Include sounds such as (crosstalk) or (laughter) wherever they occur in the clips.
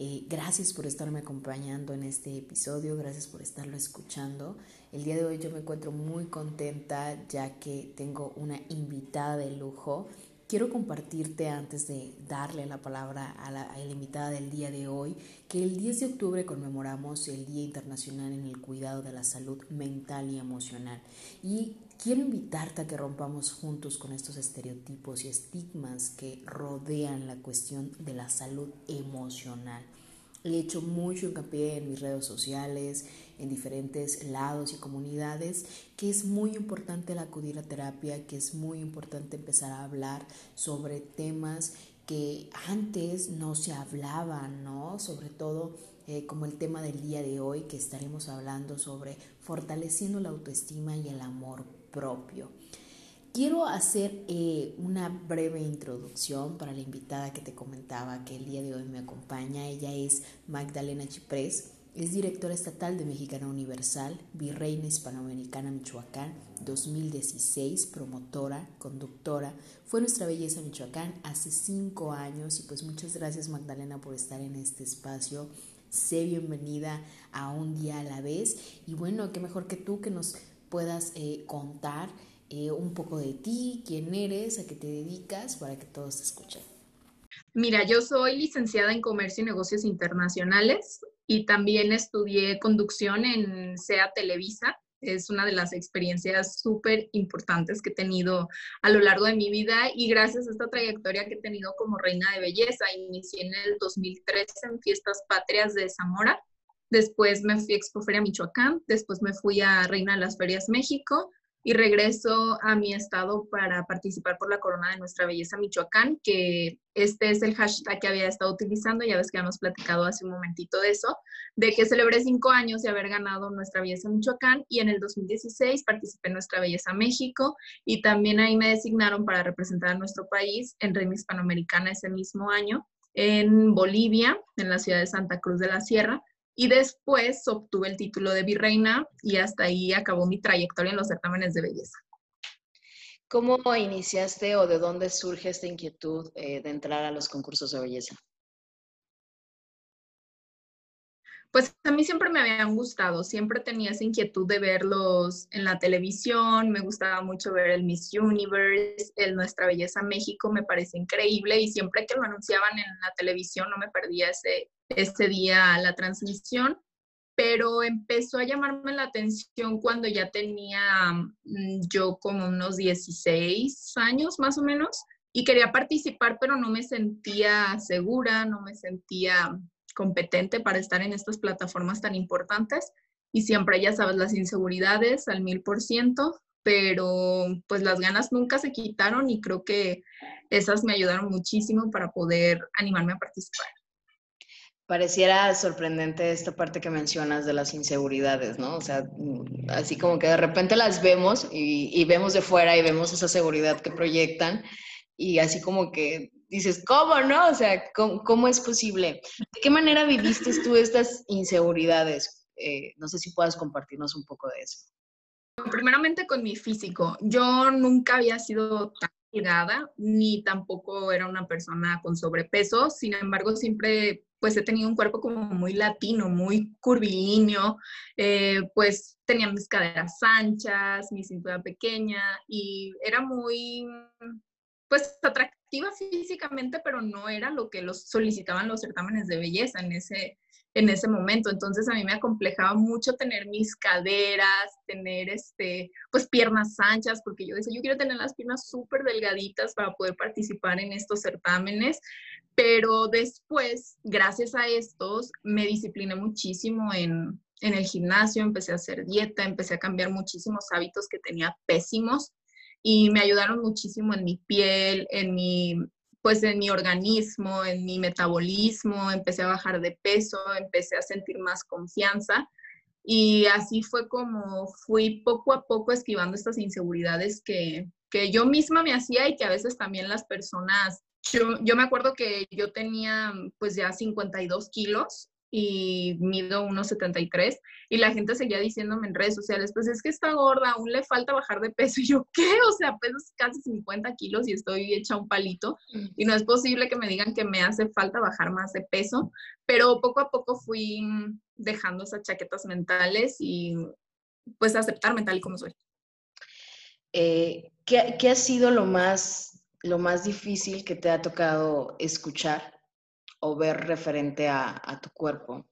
Eh, gracias por estarme acompañando en este episodio, gracias por estarlo escuchando. El día de hoy yo me encuentro muy contenta ya que tengo una invitada de lujo. Quiero compartirte antes de darle la palabra a la, a la, invitada del día de hoy que el 10 de octubre conmemoramos el Día Internacional en el Cuidado de la Salud Mental y Emocional. Y quiero invitarte a que rompamos juntos con estos estereotipos y estigmas que rodean la cuestión de la salud emocional. He hecho mucho hincapié en mis redes sociales, en diferentes lados y comunidades, que es muy importante acudir a terapia, que es muy importante empezar a hablar sobre temas que antes no se hablaban, ¿no? Sobre todo eh, como el tema del día de hoy, que estaremos hablando sobre fortaleciendo la autoestima y el amor propio. Quiero hacer eh, una breve introducción para la invitada que te comentaba que el día de hoy me acompaña. Ella es Magdalena Chiprés, es directora estatal de Mexicana Universal, Virreina Hispanoamericana Michoacán 2016, promotora, conductora. Fue nuestra belleza Michoacán hace cinco años y pues muchas gracias Magdalena por estar en este espacio. Sé bienvenida a un día a la vez y bueno, qué mejor que tú que nos puedas eh, contar eh, un poco de ti, quién eres, a qué te dedicas, para que todos te escuchen. Mira, yo soy licenciada en Comercio y Negocios Internacionales y también estudié conducción en SEA Televisa. Es una de las experiencias súper importantes que he tenido a lo largo de mi vida y gracias a esta trayectoria que he tenido como reina de belleza. Inicié en el 2013 en Fiestas Patrias de Zamora. Después me fui a Expoferia Michoacán. Después me fui a Reina de las Ferias México y regreso a mi estado para participar por la corona de nuestra belleza Michoacán, que este es el hashtag que había estado utilizando, ya ves que hemos platicado hace un momentito de eso, de que celebré cinco años de haber ganado nuestra belleza Michoacán y en el 2016 participé en nuestra belleza México y también ahí me designaron para representar a nuestro país en Reina Hispanoamericana ese mismo año en Bolivia, en la ciudad de Santa Cruz de la Sierra, y después obtuve el título de virreina y hasta ahí acabó mi trayectoria en los certámenes de belleza. ¿Cómo iniciaste o de dónde surge esta inquietud eh, de entrar a los concursos de belleza? Pues a mí siempre me habían gustado, siempre tenía esa inquietud de verlos en la televisión, me gustaba mucho ver el Miss Universe, el Nuestra Belleza México, me parece increíble y siempre que lo anunciaban en la televisión no me perdía ese, ese día la transmisión, pero empezó a llamarme la atención cuando ya tenía mm, yo como unos 16 años más o menos y quería participar, pero no me sentía segura, no me sentía competente para estar en estas plataformas tan importantes y siempre, ya sabes, las inseguridades al mil por ciento, pero pues las ganas nunca se quitaron y creo que esas me ayudaron muchísimo para poder animarme a participar. Pareciera sorprendente esta parte que mencionas de las inseguridades, ¿no? O sea, así como que de repente las vemos y, y vemos de fuera y vemos esa seguridad que proyectan y así como que dices, ¿cómo no? O sea, ¿cómo, es posible? ¿De qué manera viviste tú estas inseguridades? Eh, no sé si puedas compartirnos un poco de eso. Primeramente con mi físico. Yo nunca había sido tan delgada, ni tampoco era una persona con sobrepeso. Sin embargo, siempre pues he tenido un cuerpo como muy latino, muy curvilíneo, eh, pues tenía mis caderas anchas, mi cintura pequeña y era muy pues atractiva físicamente, pero no era lo que los solicitaban los certámenes de belleza en ese, en ese momento. Entonces a mí me acomplejaba mucho tener mis caderas, tener este, pues piernas anchas, porque yo decía, yo quiero tener las piernas súper delgaditas para poder participar en estos certámenes. Pero después, gracias a estos, me discipliné muchísimo en, en el gimnasio, empecé a hacer dieta, empecé a cambiar muchísimos hábitos que tenía pésimos y me ayudaron muchísimo en mi piel, en mi, pues en mi organismo, en mi metabolismo, empecé a bajar de peso, empecé a sentir más confianza Y así fue como fui poco a poco esquivando estas inseguridades que, que yo misma me hacía y que a veces también las personas, yo, yo me acuerdo que yo tenía pues ya 52 kilos y mido 1,73 y la gente seguía diciéndome en redes sociales, pues es que está gorda, aún le falta bajar de peso. (laughs) Y yo, ¿qué? O sea, peso casi 50 kilos y estoy hecha un palito y no es posible que me digan que me hace falta bajar más de peso, pero poco a poco fui dejando esas chaquetas mentales y pues aceptarme tal y como soy. Eh, ¿qué, ¿qué, ha sido lo más, lo más difícil que te ha tocado escuchar o ver referente a, tu cuerpo?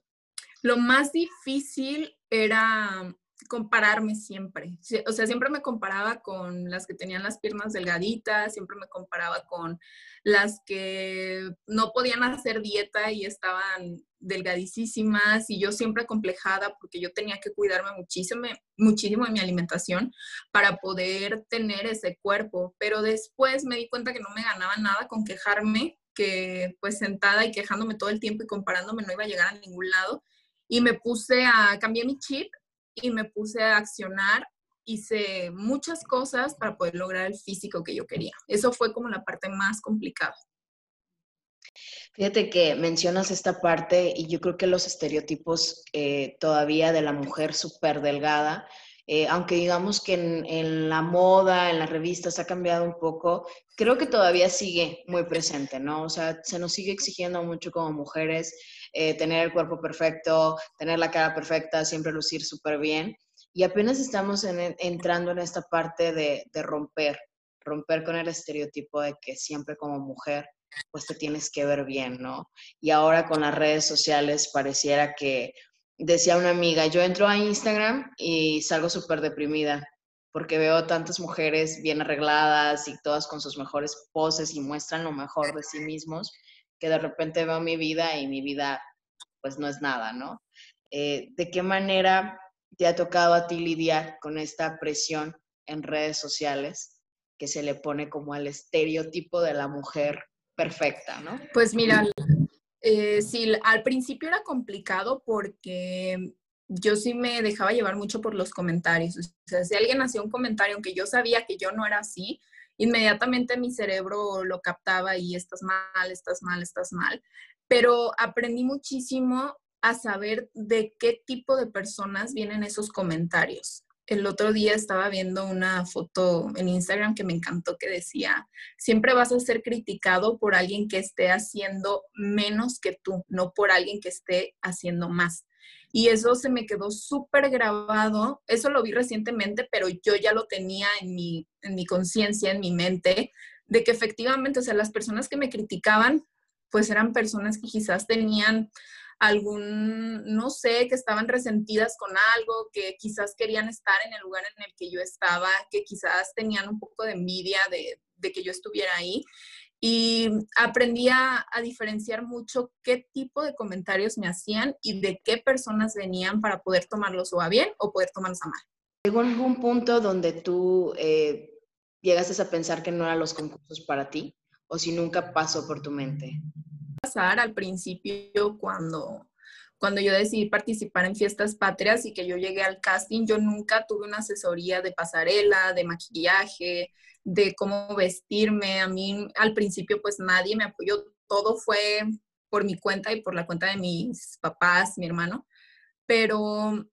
Lo más difícil era compararme siempre. O sea, siempre me comparaba con las que tenían las piernas delgaditas, siempre me comparaba con las que no podían hacer dieta y estaban delgadísimas y yo siempre complejada porque yo tenía que cuidarme muchísimo, muchísimo de mi alimentación para poder tener ese cuerpo. Pero después me di cuenta que no me ganaba nada con quejarme, que pues sentada y quejándome todo el tiempo y comparándome no iba a llegar a ningún lado. Y me puse a, cambiar mi chip y me puse a accionar, hice muchas cosas para poder lograr el físico que yo quería. Eso fue como la parte más complicada. Fíjate que mencionas esta parte y yo creo que los estereotipos eh, todavía de la mujer súper delgada, eh, aunque digamos que en, la moda, en las revistas ha cambiado un poco, creo que todavía sigue muy presente, ¿no? O sea, se nos sigue exigiendo mucho como mujeres eh, tener el cuerpo perfecto, tener la cara perfecta, siempre lucir súper bien. Y apenas estamos entrando en esta parte de, de romper, romper con el estereotipo de que siempre como mujer pues te tienes que ver bien, ¿no? Y ahora con las redes sociales pareciera que, decía una amiga, yo entro a Instagram y salgo súper deprimida porque veo tantas mujeres bien arregladas y todas con sus mejores poses y muestran lo mejor de sí mismos que de repente veo mi vida y mi vida pues no es nada, ¿no? Eh, ¿De qué manera te ha tocado a ti lidiar con esta presión en redes sociales que se le pone como al estereotipo de la mujer perfecta, ¿no? Pues mira, eh, sí, al principio era complicado porque yo sí me dejaba llevar mucho por los comentarios. O sea, si alguien hacía un comentario, aunque yo sabía que yo no era así, inmediatamente mi cerebro lo captaba y estás mal, estás mal, estás mal. Pero aprendí muchísimo a saber de qué tipo de personas vienen esos comentarios. El otro día estaba viendo una foto en Instagram que me encantó que decía, siempre vas a ser criticado por alguien que esté haciendo menos que tú, no por alguien que esté haciendo más. Y eso se me quedó súper grabado. Eso lo vi recientemente, pero yo ya lo tenía en mi, en mi conciencia, en mi mente, de que efectivamente, o sea, las personas que me criticaban, pues eran personas que quizás tenían algún, no sé, que estaban resentidas con algo, que quizás querían estar en el lugar en el que yo estaba, que quizás tenían un poco de envidia de, que yo estuviera ahí y aprendí a, diferenciar mucho qué tipo de comentarios me hacían y de qué personas venían para poder tomarlos o a bien o poder tomarlos a mal. ¿Llegó algún punto donde tú eh, llegaste a pensar que no eran los concursos para ti o si nunca pasó por tu mente? Pasar al principio cuando cuando yo decidí participar en fiestas patrias y que yo llegué al casting, yo nunca tuve una asesoría de pasarela, de maquillaje, de cómo vestirme. A mí al principio pues nadie me apoyó, todo fue por mi cuenta y por la cuenta de mis papás, mi hermano. Pero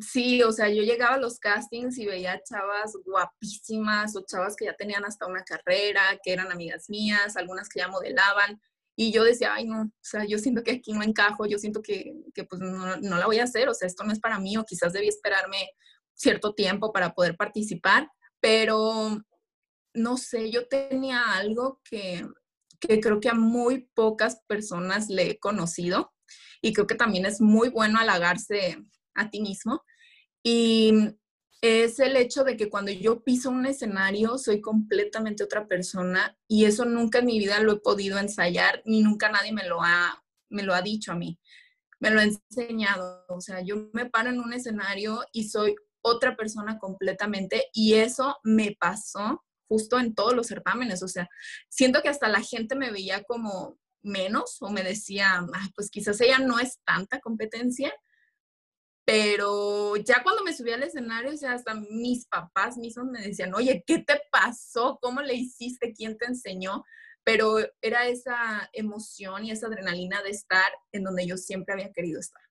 sí, o sea, yo llegaba a los castings y veía chavas guapísimas o chavas que ya tenían hasta una carrera, que eran amigas mías, algunas que ya modelaban. Y yo decía, ay, no, o sea, yo siento que aquí no encajo, yo siento que, que pues no, no, la voy a hacer, o sea, esto no es para mí, o quizás debí esperarme cierto tiempo para poder participar, pero no sé, yo tenía algo que, que creo que a muy pocas personas le he conocido y creo que también es muy bueno halagarse a ti mismo. Y es el hecho de que cuando yo piso un escenario soy completamente otra persona y eso nunca en mi vida lo he podido ensayar ni nunca nadie me lo ha, me lo ha dicho a mí. Me lo ha enseñado. O sea, yo me paro en un escenario y soy otra persona completamente y eso me pasó justo en todos los certámenes. O sea, siento que hasta la gente me veía como menos o me decía, pues quizás ella no es tanta competencia, pero ya cuando me subí al escenario, o sea, hasta mis papás mismos me decían, oye, ¿qué te pasó? ¿Cómo le hiciste? ¿Quién te enseñó? Pero era esa emoción y esa adrenalina de estar en donde yo siempre había querido estar.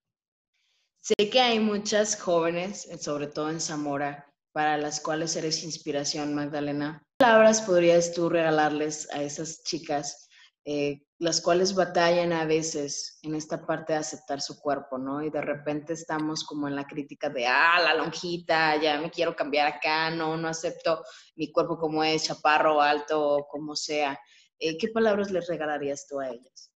Sé que hay muchas jóvenes, sobre todo en Zamora, para las cuales eres inspiración, Magdalena. ¿Qué palabras podrías tú regalarles a esas chicas eh, las cuales batallan a veces en esta parte de aceptar su cuerpo, ¿no? Y de repente estamos como en la crítica de, ah, la lonjita, ya me quiero cambiar acá, no, no acepto mi cuerpo como es, chaparro, alto, como sea. Eh, ¿Qué palabras les regalarías tú a ellas?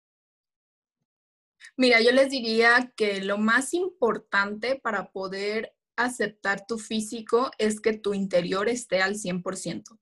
Mira, yo les diría que lo más importante para poder aceptar tu físico es que tu interior esté al 100%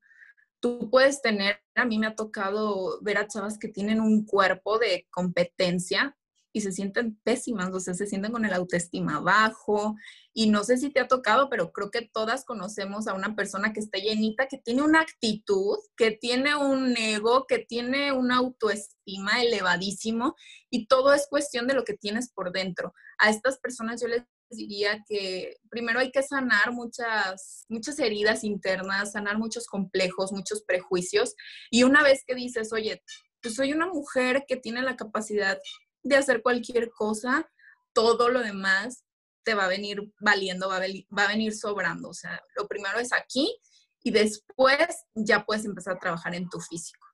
tú puedes tener, a mí me ha tocado ver a chavas que tienen un cuerpo de competencia y se sienten pésimas, o sea, se sienten con el autoestima bajo. Y no sé si te ha tocado, pero creo que todas conocemos a una persona que está llenita, que tiene una actitud, que tiene un ego, que tiene una autoestima elevadísimo y todo es cuestión de lo que tienes por dentro. A estas personas yo les diría que primero hay que sanar muchas, muchas heridas internas, sanar muchos complejos, muchos prejuicios. Y una vez que dices, oye, pues soy una mujer que tiene la capacidad de hacer cualquier cosa, todo lo demás te va a venir valiendo, va a, va a venir sobrando. O sea, lo primero es aquí y después ya puedes empezar a trabajar en tu físico.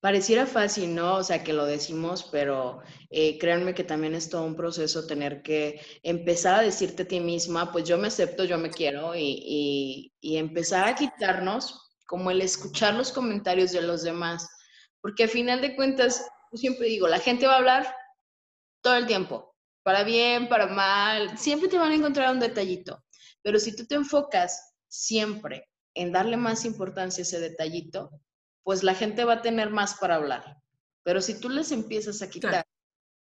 Pareciera fácil, ¿no? O sea, que lo decimos, pero eh, créanme que también es todo un proceso tener que empezar a decirte a ti misma, pues yo me acepto, yo me quiero, y, y, empezar a quitarnos como el escuchar los comentarios de los demás. Porque al final de cuentas, yo siempre digo, la gente va a hablar todo el tiempo, para bien, para mal, siempre te van a encontrar un detallito. Pero si tú te enfocas siempre en darle más importancia a ese detallito, pues la gente va a tener más para hablar. Pero si tú les empiezas a quitar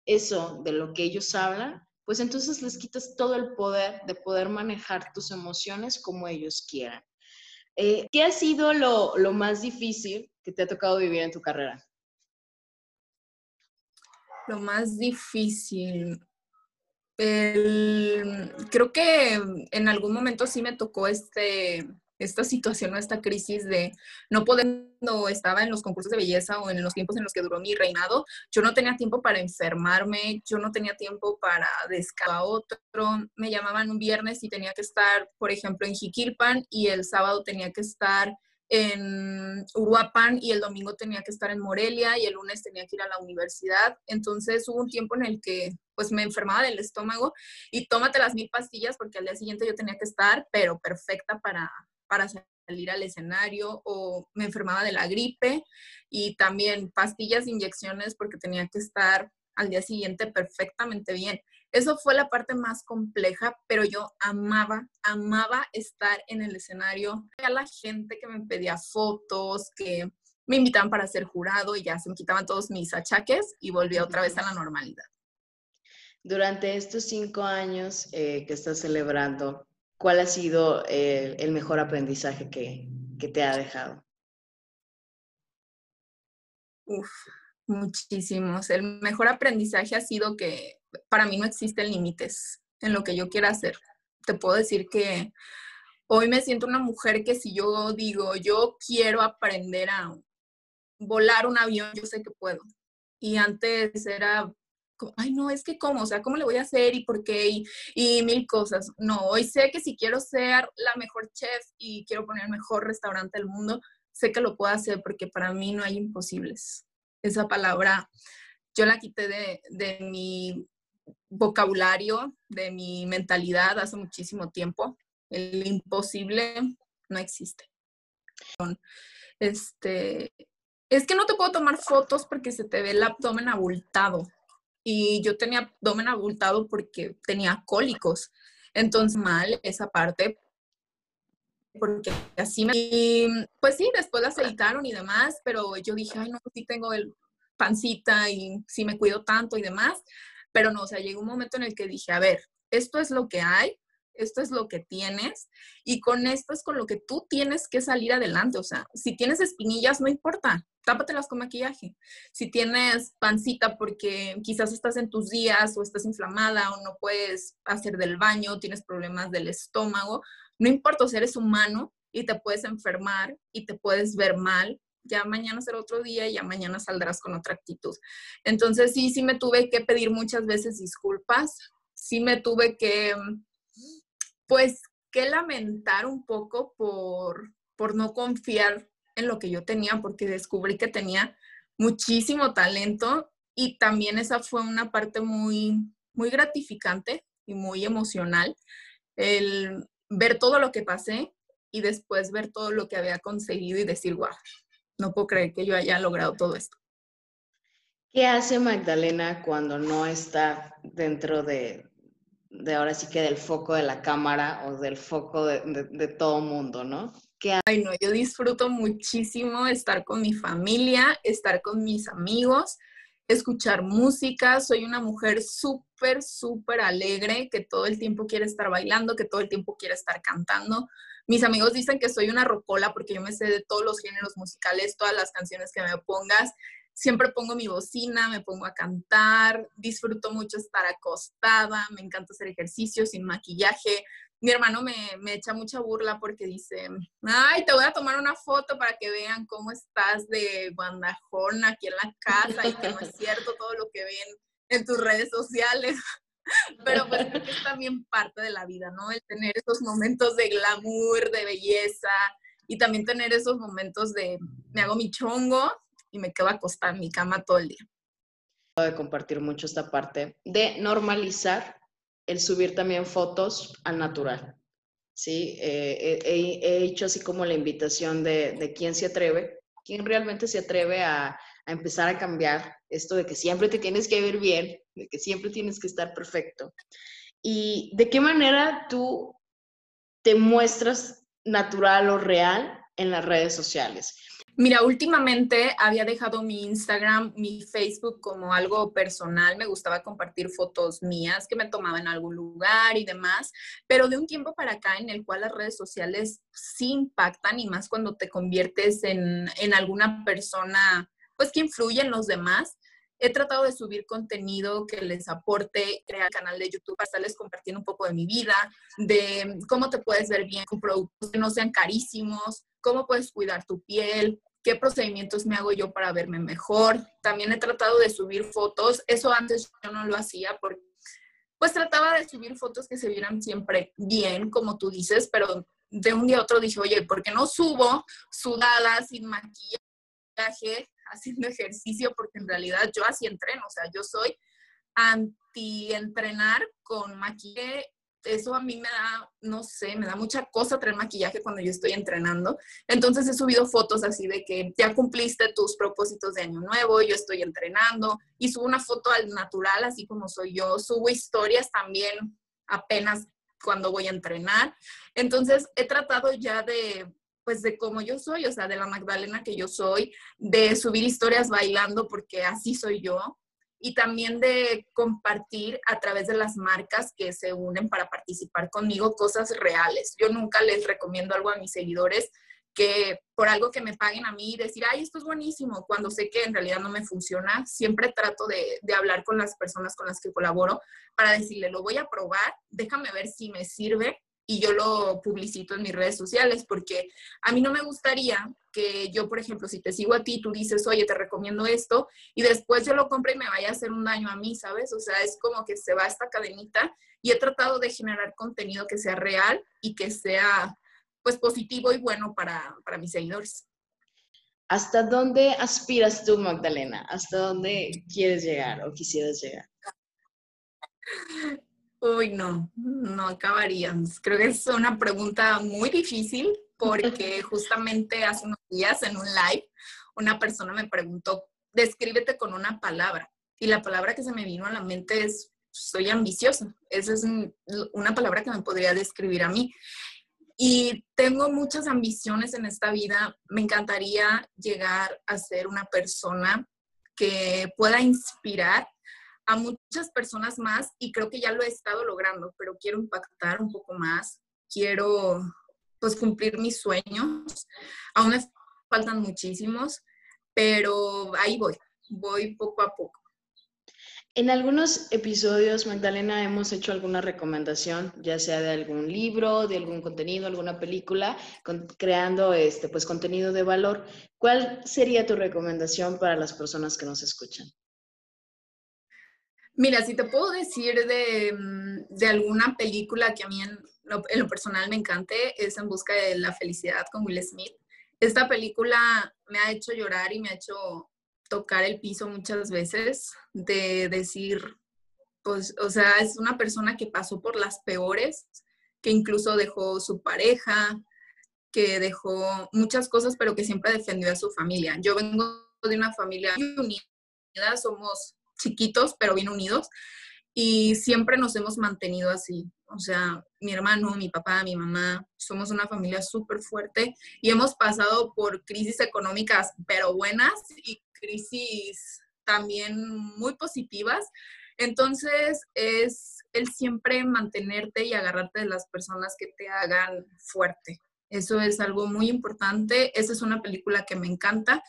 eso de lo que ellos hablan, pues entonces les quitas todo el poder de poder manejar tus emociones como ellos quieran. Eh, ¿Qué ha sido lo, más difícil que te ha tocado vivir en tu carrera? Lo más difícil. creo que en algún momento sí me tocó este, esta situación o esta crisis de no poder, estaba en los concursos de belleza o en los tiempos en los que duró mi reinado, yo no tenía tiempo para enfermarme, yo no tenía tiempo para descansar otro, me llamaban un viernes y tenía que estar, por ejemplo, en Jiquilpan y el sábado tenía que estar en Uruapan y el domingo tenía que estar en Morelia y el lunes tenía que ir a la universidad. Entonces hubo un tiempo en el que pues me enfermaba del estómago y tómate las mil pastillas porque al día siguiente yo tenía que estar, pero perfecta para, para salir al escenario o me enfermaba de la gripe y también pastillas, inyecciones porque tenía que estar al día siguiente perfectamente bien. Eso fue la parte más compleja, pero yo amaba, amaba estar en el escenario. A la gente que me pedía fotos, que me invitaban para ser jurado y ya se me quitaban todos mis achaques y volvía otra vez a la normalidad. Durante estos cinco años eh, que estás celebrando, ¿cuál ha sido eh, el mejor aprendizaje que, te ha dejado? Uf, muchísimos. El mejor aprendizaje ha sido que para mí no existen límites en lo que yo quiera hacer. Te puedo decir que hoy me siento una mujer que si yo digo, yo quiero aprender a volar un avión, yo sé que puedo. Y antes era ay, no, es que cómo, o sea, ¿cómo le voy a hacer y por qué? Y, mil cosas. No, hoy sé que si quiero ser la mejor chef y quiero poner el mejor restaurante del mundo, sé que lo puedo hacer porque para mí no hay imposibles. Esa palabra yo la quité de, de mi vocabulario, de mi mentalidad hace muchísimo tiempo. El imposible no existe. Este, es que no te puedo tomar fotos porque se te ve el abdomen abultado y yo tenía abdomen abultado porque tenía cólicos. Entonces, mal esa parte, porque así me... Y, pues sí, después la aceitaron y demás, pero yo dije, ay, no, sí tengo el pancita y sí me cuido tanto y demás, pero no, o sea, llegó un momento en el que dije, a ver, esto es lo que hay, esto es lo que tienes y con esto es con lo que tú tienes que salir adelante, o sea, si tienes espinillas, no importa, tápatelas con maquillaje. Si tienes pancita porque quizás estás en tus días o estás inflamada o no puedes hacer del baño, tienes problemas del estómago, no importa, o eres humano y te puedes enfermar y te puedes ver mal. Ya mañana será otro día y ya mañana saldrás con otra actitud. Entonces sí, sí me tuve que pedir muchas veces disculpas, sí me tuve que, pues, que lamentar un poco por, por no confiar en lo que yo tenía porque descubrí que tenía muchísimo talento y también esa fue una parte muy, muy gratificante y muy emocional, el ver todo lo que pasé y después ver todo lo que había conseguido y decir, wow, no puedo creer que yo haya logrado todo esto. ¿Qué hace Magdalena cuando no está dentro de, de ahora sí que del foco de la cámara o del foco de, de, de todo mundo, ¿no? Ay, no, yo disfruto muchísimo estar con mi familia, estar con mis amigos, escuchar música. Soy una mujer súper, súper alegre, que todo el tiempo quiere estar bailando, que todo el tiempo quiere estar cantando. Mis amigos dicen que soy una rocola porque yo me sé de todos los géneros musicales, todas las canciones que me pongas. Siempre pongo mi bocina, me pongo a cantar, disfruto mucho estar acostada, me encanta hacer ejercicio sin maquillaje, mi hermano me, me, echa mucha burla porque dice, ay, te voy a tomar una foto para que vean cómo estás de guandajón aquí en la casa y que no es cierto todo lo que ven en tus redes sociales. (laughs) Pero pues que es también parte de la vida, ¿no? El tener esos momentos de glamour, de belleza y también tener esos momentos de me hago mi chongo y me quedo acostada en mi cama todo el día. De compartir mucho esta parte de normalizar el subir también fotos al natural. ¿sí? Eh, he, hecho así como la invitación de, de quién se atreve, quién realmente se atreve a, a, empezar a cambiar esto de que siempre te tienes que ver bien, de que siempre tienes que estar perfecto. Y de qué manera tú te muestras natural o real en las redes sociales. Mira, últimamente había dejado mi Instagram, mi Facebook como algo personal. Me gustaba compartir fotos mías que me tomaba en algún lugar y demás, pero de un tiempo para acá en el cual las redes sociales sí impactan y más cuando te conviertes en, en alguna persona, pues que influye en los demás. He tratado de subir contenido que les aporte, crear canal de YouTube para estarles compartiendo un poco de mi vida, de cómo te puedes ver bien con productos que no sean carísimos, cómo puedes cuidar tu piel, qué procedimientos me hago yo para verme mejor. También he tratado de subir fotos, eso antes yo no lo hacía porque pues trataba de subir fotos que se vieran siempre bien, como tú dices, pero de un día a otro dije, oye, ¿por qué no subo sudada, sin maquillaje, haciendo ejercicio? Porque en realidad yo así entreno, o sea, yo soy anti-entrenar con maquillaje eso a mí me da, no sé, me da mucha cosa traer maquillaje cuando yo estoy entrenando. Entonces he subido fotos así de que ya cumpliste tus propósitos de año nuevo, yo estoy entrenando y subo una foto al natural, así como soy yo. Subo historias también apenas cuando voy a entrenar. Entonces he tratado ya de pues de cómo yo soy, o sea, de la Magdalena que yo soy, de subir historias bailando porque así soy yo, y también de compartir a través de las marcas que se unen para participar conmigo cosas reales. Yo nunca les recomiendo algo a mis seguidores que por algo que me paguen a mí decir, ay, esto es buenísimo, cuando sé que en realidad no me funciona, siempre trato de, de hablar con las personas con las que colaboro para decirle, lo voy a probar, déjame ver si me sirve y yo lo publicito en mis redes sociales, porque a mí no me gustaría que yo, por ejemplo, si te sigo a ti, tú dices, oye, te recomiendo esto, y después yo lo compre y me vaya a hacer un daño a mí, ¿sabes? O sea, es como que se va esta cadenita y he tratado de generar contenido que sea real y que sea, pues, positivo y bueno para, para mis seguidores. ¿Hasta dónde aspiras tú, Magdalena? ¿Hasta dónde quieres llegar o quisieras llegar? (laughs) Uy, no, no acabaríamos. Creo que es una pregunta muy difícil porque (laughs) justamente hace unos días en un live una persona me preguntó, descríbete con una palabra. Y la palabra que se me vino a la mente es, soy ambiciosa. Esa es una palabra que me podría describir a mí. Y tengo muchas ambiciones en esta vida. Me encantaría llegar a ser una persona que pueda inspirar a muchas personas más y creo que ya lo he estado logrando, pero quiero impactar un poco más, quiero pues cumplir mis sueños. Aún faltan muchísimos, pero ahí voy, voy poco a poco. En algunos episodios, Magdalena, hemos hecho alguna recomendación, ya sea de algún libro, de algún contenido, alguna película, creando este, pues, contenido de valor. ¿Cuál sería tu recomendación para las personas que nos escuchan? Mira, si te puedo decir de, mm, alguna película que a mí en lo, en lo, personal me encante, es En Busca de la Felicidad con Will Smith. Esta película me ha hecho llorar y me ha hecho tocar el piso muchas veces, de decir, pues, o sea, es una persona que pasó por las peores, que incluso dejó su pareja, que dejó muchas cosas, pero que siempre defendió a su familia. Yo vengo de una familia unida, somos chiquitos, pero bien unidos, y siempre nos hemos mantenido así. O sea, mi hermano, mi papá, mi mamá, somos una familia súper fuerte y hemos pasado por crisis económicas, pero buenas, y crisis también muy positivas. Entonces es el siempre mantenerte y agarrarte de las personas que te hagan fuerte. Eso es algo muy importante. Esa es una película que me encanta.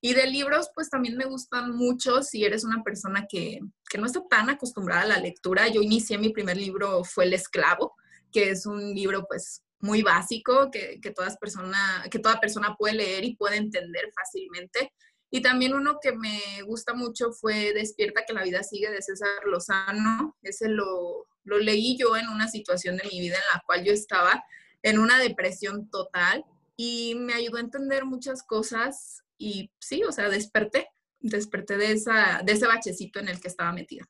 Y de libros, pues también me gustan mucho si eres una persona que, que no está tan acostumbrada a la lectura. Yo inicié mi primer libro, fue El Esclavo, que es un libro pues muy básico que, que, todas persona, que toda persona puede leer y puede entender fácilmente. Y también uno que me gusta mucho fue Despierta que la vida sigue de César Lozano. Ese lo, lo leí yo en una situación de mi vida en la cual yo estaba en una depresión total y me ayudó a entender muchas cosas y sí, o sea, desperté, desperté de, esa, de ese bachecito en el que estaba metida.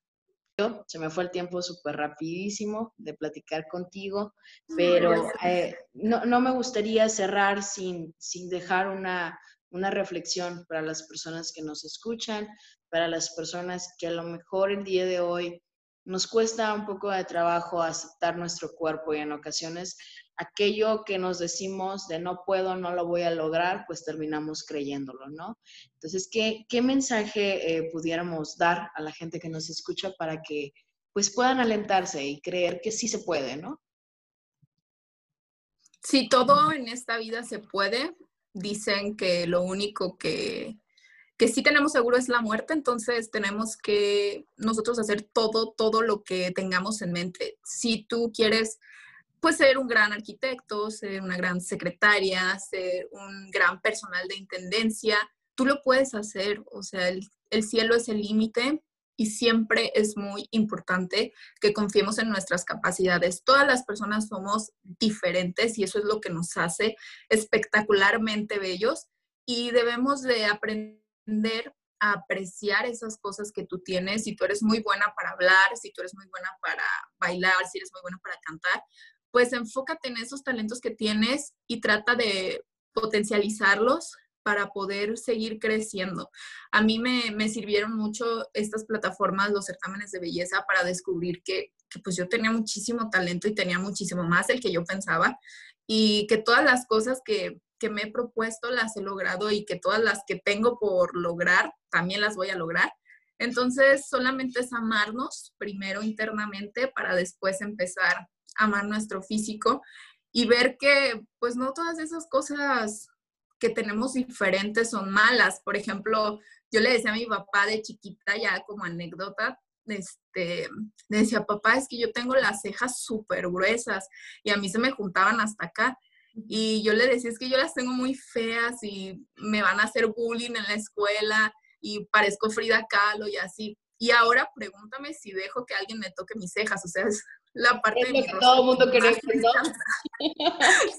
Se me fue el tiempo súper rapidísimo de platicar contigo, pero eh, no, no, me gustaría cerrar sin, sin dejar una, una reflexión para las personas que nos escuchan, para las personas que a lo mejor el día de hoy nos cuesta un poco de trabajo aceptar nuestro cuerpo y en ocasiones aquello que nos decimos de no puedo, no lo voy a lograr, pues terminamos creyéndolo, ¿no? Entonces, ¿qué, qué mensaje eh, pudiéramos dar a la gente que nos escucha para que pues puedan alentarse y creer que sí se puede, ¿no? Sí, todo en esta vida se puede dicen que lo único que, que sí tenemos seguro es la muerte, entonces tenemos que nosotros hacer todo, todo lo que tengamos en mente. Si tú quieres, pues ser un gran arquitecto, ser una gran secretaria, ser un gran personal de intendencia, tú lo puedes hacer, o sea, el, el cielo es el límite y siempre es muy importante que confiemos en nuestras capacidades. Todas las personas somos diferentes y eso es lo que nos hace espectacularmente bellos y debemos de aprender a apreciar esas cosas que tú tienes. Si tú eres muy buena para hablar, si tú eres muy buena para bailar, si eres muy buena para cantar, pues enfócate en esos talentos que tienes y trata de potencializarlos para poder seguir creciendo. A mí me, sirvieron mucho estas plataformas, los certámenes de belleza, para descubrir que, pues yo tenía muchísimo talento y tenía muchísimo más del que yo pensaba y que todas las cosas que, que me he propuesto las he logrado y que todas las que tengo por lograr también las voy a lograr. Entonces, solamente es amarnos primero internamente para después empezar a amar nuestro físico y ver que pues no todas esas cosas que tenemos diferentes son malas. Por ejemplo, yo le decía a mi papá de chiquita, ya como anécdota, este, le decía, papá, es que yo tengo las cejas súper gruesas y a mí se me juntaban hasta acá. Y yo le decía, es que yo las tengo muy feas y me van a hacer bullying en la escuela y parezco Frida Kahlo y así. Y ahora pregúntame si dejo que alguien me toque mis cejas. O sea, es, la parte de mi todo el mundo quiere (laughs)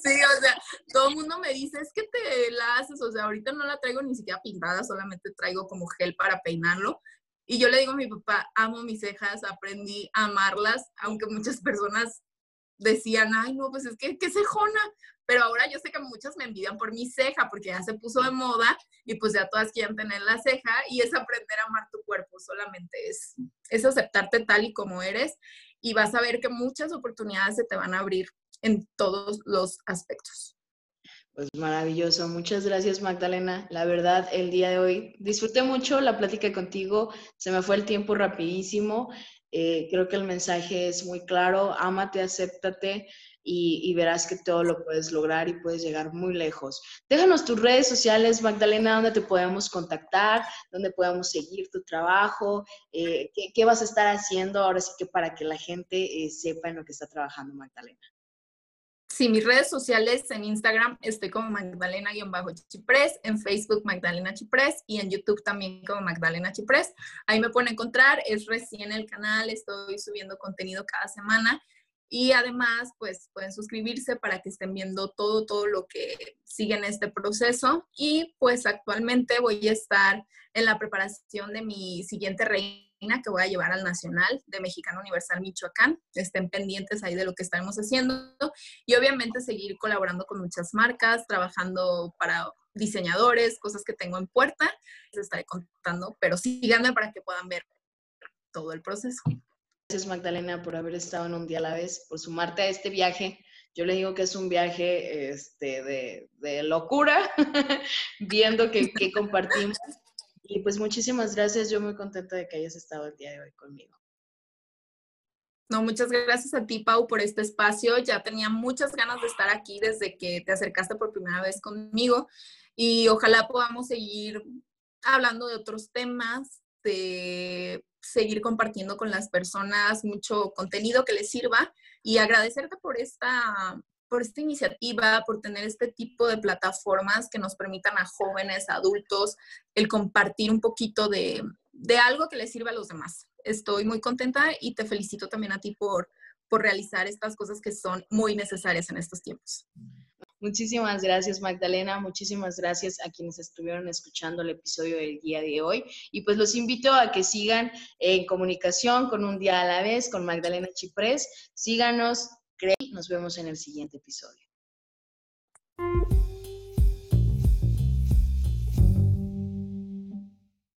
Sí, o sea, todo el mundo me dice, es que te la haces, o sea, ahorita no la traigo ni siquiera pintada, solamente traigo como gel para peinarlo. Y yo le digo a mi papá, amo mis cejas, aprendí a amarlas, aunque muchas personas decían, ay, no, pues es que, qué cejona. Pero ahora yo sé que muchas me envidian por mi ceja, porque ya se puso de moda y pues ya todas quieren tener la ceja y es aprender a amar tu cuerpo, solamente es, es aceptarte tal y como eres y vas a ver que muchas oportunidades se te van a abrir en todos los aspectos. Pues maravilloso. Muchas gracias, Magdalena. La verdad, el día de hoy disfruté mucho la plática contigo. Se me fue el tiempo rapidísimo. Eh, creo que el mensaje es muy claro. Ámate, acéptate y, verás que todo lo puedes lograr y puedes llegar muy lejos. Déjanos tus redes sociales, Magdalena, donde te podemos contactar, donde podemos seguir tu trabajo, eh, qué, vas a estar haciendo ahora sí que para que la gente eh, sepa en lo que está trabajando Magdalena. Sí, mis redes sociales en Instagram estoy como Magdalena-Chipres, en Facebook Magdalena Chipres y en YouTube también como Magdalena Chipres. Ahí me pueden encontrar, es recién el canal, estoy subiendo contenido cada semana y además pues pueden suscribirse para que estén viendo todo, todo lo que sigue en este proceso y pues actualmente voy a estar en la preparación de mi siguiente reina que voy a llevar al Nacional de Mexicano Universal Michoacán. Estén pendientes ahí de lo que estaremos haciendo y obviamente seguir colaborando con muchas marcas, trabajando para diseñadores, cosas que tengo en puerta. Les estaré contando, pero síganme para que puedan ver todo el proceso. Gracias Magdalena por haber estado en un día a la vez, por sumarte a este viaje. Yo le digo que es un viaje este, de, de locura, (laughs) viendo que, que compartimos y pues muchísimas gracias, yo muy contenta de que hayas estado el día de hoy conmigo. No, muchas gracias a ti, Pau, por este espacio. Ya tenía muchas ganas de estar aquí desde que te acercaste por primera vez conmigo y ojalá podamos seguir hablando de otros temas, de seguir compartiendo con las personas mucho contenido que les sirva y agradecerte por esta por esta iniciativa, por tener este tipo de plataformas que nos permitan a jóvenes, adultos, el compartir un poquito de, algo que les sirva a los demás. Estoy muy contenta y te felicito también a ti por, por realizar estas cosas que son muy necesarias en estos tiempos. Muchísimas gracias Magdalena, muchísimas gracias a quienes estuvieron escuchando el episodio del día de hoy y pues los invito a que sigan en comunicación con un día a la vez con Magdalena Chiprés. Síganos, nos vemos en el siguiente episodio.